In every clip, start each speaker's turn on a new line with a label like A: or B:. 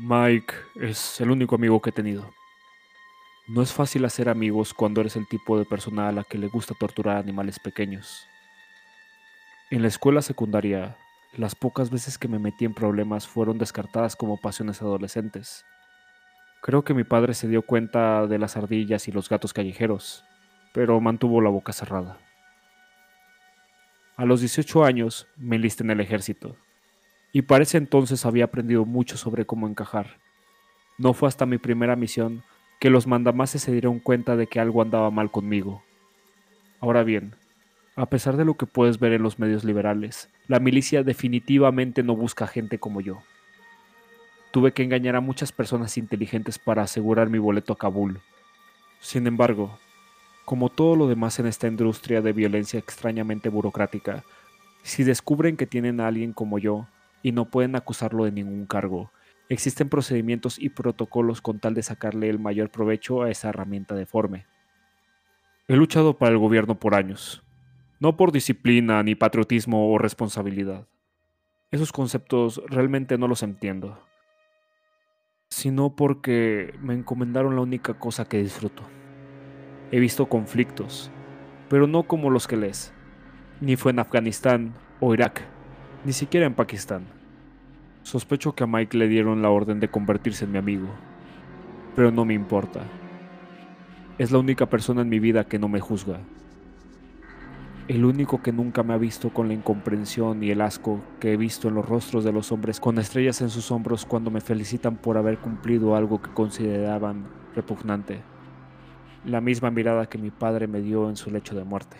A: Mike es el único amigo que he tenido. No es fácil hacer amigos cuando eres el tipo de persona a la que le gusta torturar animales pequeños. En la escuela secundaria, las pocas veces que me metí en problemas fueron descartadas como pasiones adolescentes. Creo que mi padre se dio cuenta de las ardillas y los gatos callejeros, pero mantuvo la boca cerrada. A los 18 años me enlisté en el ejército y para ese entonces había aprendido mucho sobre cómo encajar. No fue hasta mi primera misión que los mandamases se dieron cuenta de que algo andaba mal conmigo. Ahora bien, a pesar de lo que puedes ver en los medios liberales, la milicia definitivamente no busca gente como yo. Tuve que engañar a muchas personas inteligentes para asegurar mi boleto a Kabul. Sin embargo, como todo lo demás en esta industria de violencia extrañamente burocrática, si descubren que tienen a alguien como yo, y no pueden acusarlo de ningún cargo. Existen procedimientos y protocolos con tal de sacarle el mayor provecho a esa herramienta deforme. He luchado para el gobierno por años, no por disciplina, ni patriotismo o responsabilidad. Esos conceptos realmente no los entiendo, sino porque me encomendaron la única cosa que disfruto. He visto conflictos, pero no como los que lees. Ni fue en Afganistán o Irak, ni siquiera en Pakistán. Sospecho que a Mike le dieron la orden de convertirse en mi amigo, pero no me importa. Es la única persona en mi vida que no me juzga. El único que nunca me ha visto con la incomprensión y el asco que he visto en los rostros de los hombres con estrellas en sus hombros cuando me felicitan por haber cumplido algo que consideraban repugnante. La misma mirada que mi padre me dio en su lecho de muerte.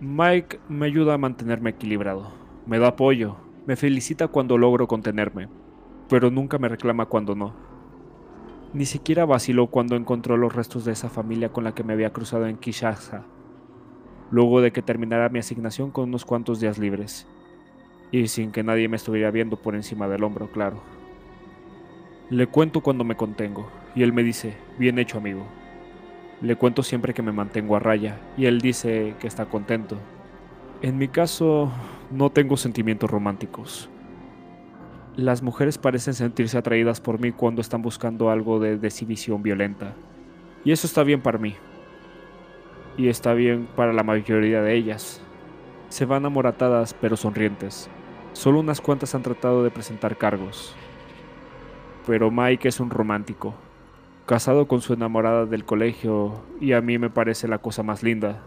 A: Mike me ayuda a mantenerme equilibrado me da apoyo, me felicita cuando logro contenerme, pero nunca me reclama cuando no. Ni siquiera vaciló cuando encontró los restos de esa familia con la que me había cruzado en Kinshasa, luego de que terminara mi asignación con unos cuantos días libres, y sin que nadie me estuviera viendo por encima del hombro, claro. Le cuento cuando me contengo, y él me dice, bien hecho amigo. Le cuento siempre que me mantengo a raya, y él dice que está contento. En mi caso, no tengo sentimientos románticos. Las mujeres parecen sentirse atraídas por mí cuando están buscando algo de exhibición violenta. Y eso está bien para mí. Y está bien para la mayoría de ellas. Se van amoratadas pero sonrientes. Solo unas cuantas han tratado de presentar cargos. Pero Mike es un romántico, casado con su enamorada del colegio y a mí me parece la cosa más linda.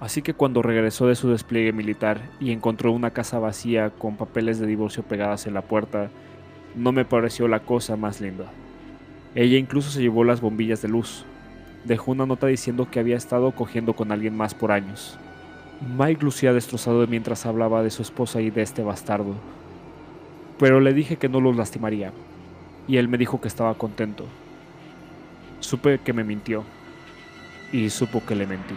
A: Así que cuando regresó de su despliegue militar y encontró una casa vacía con papeles de divorcio pegadas en la puerta, no me pareció la cosa más linda. Ella incluso se llevó las bombillas de luz. Dejó una nota diciendo que había estado cogiendo con alguien más por años. Mike lucía destrozado mientras hablaba de su esposa y de este bastardo. Pero le dije que no los lastimaría, y él me dijo que estaba contento. Supe que me mintió, y supo que le mentí.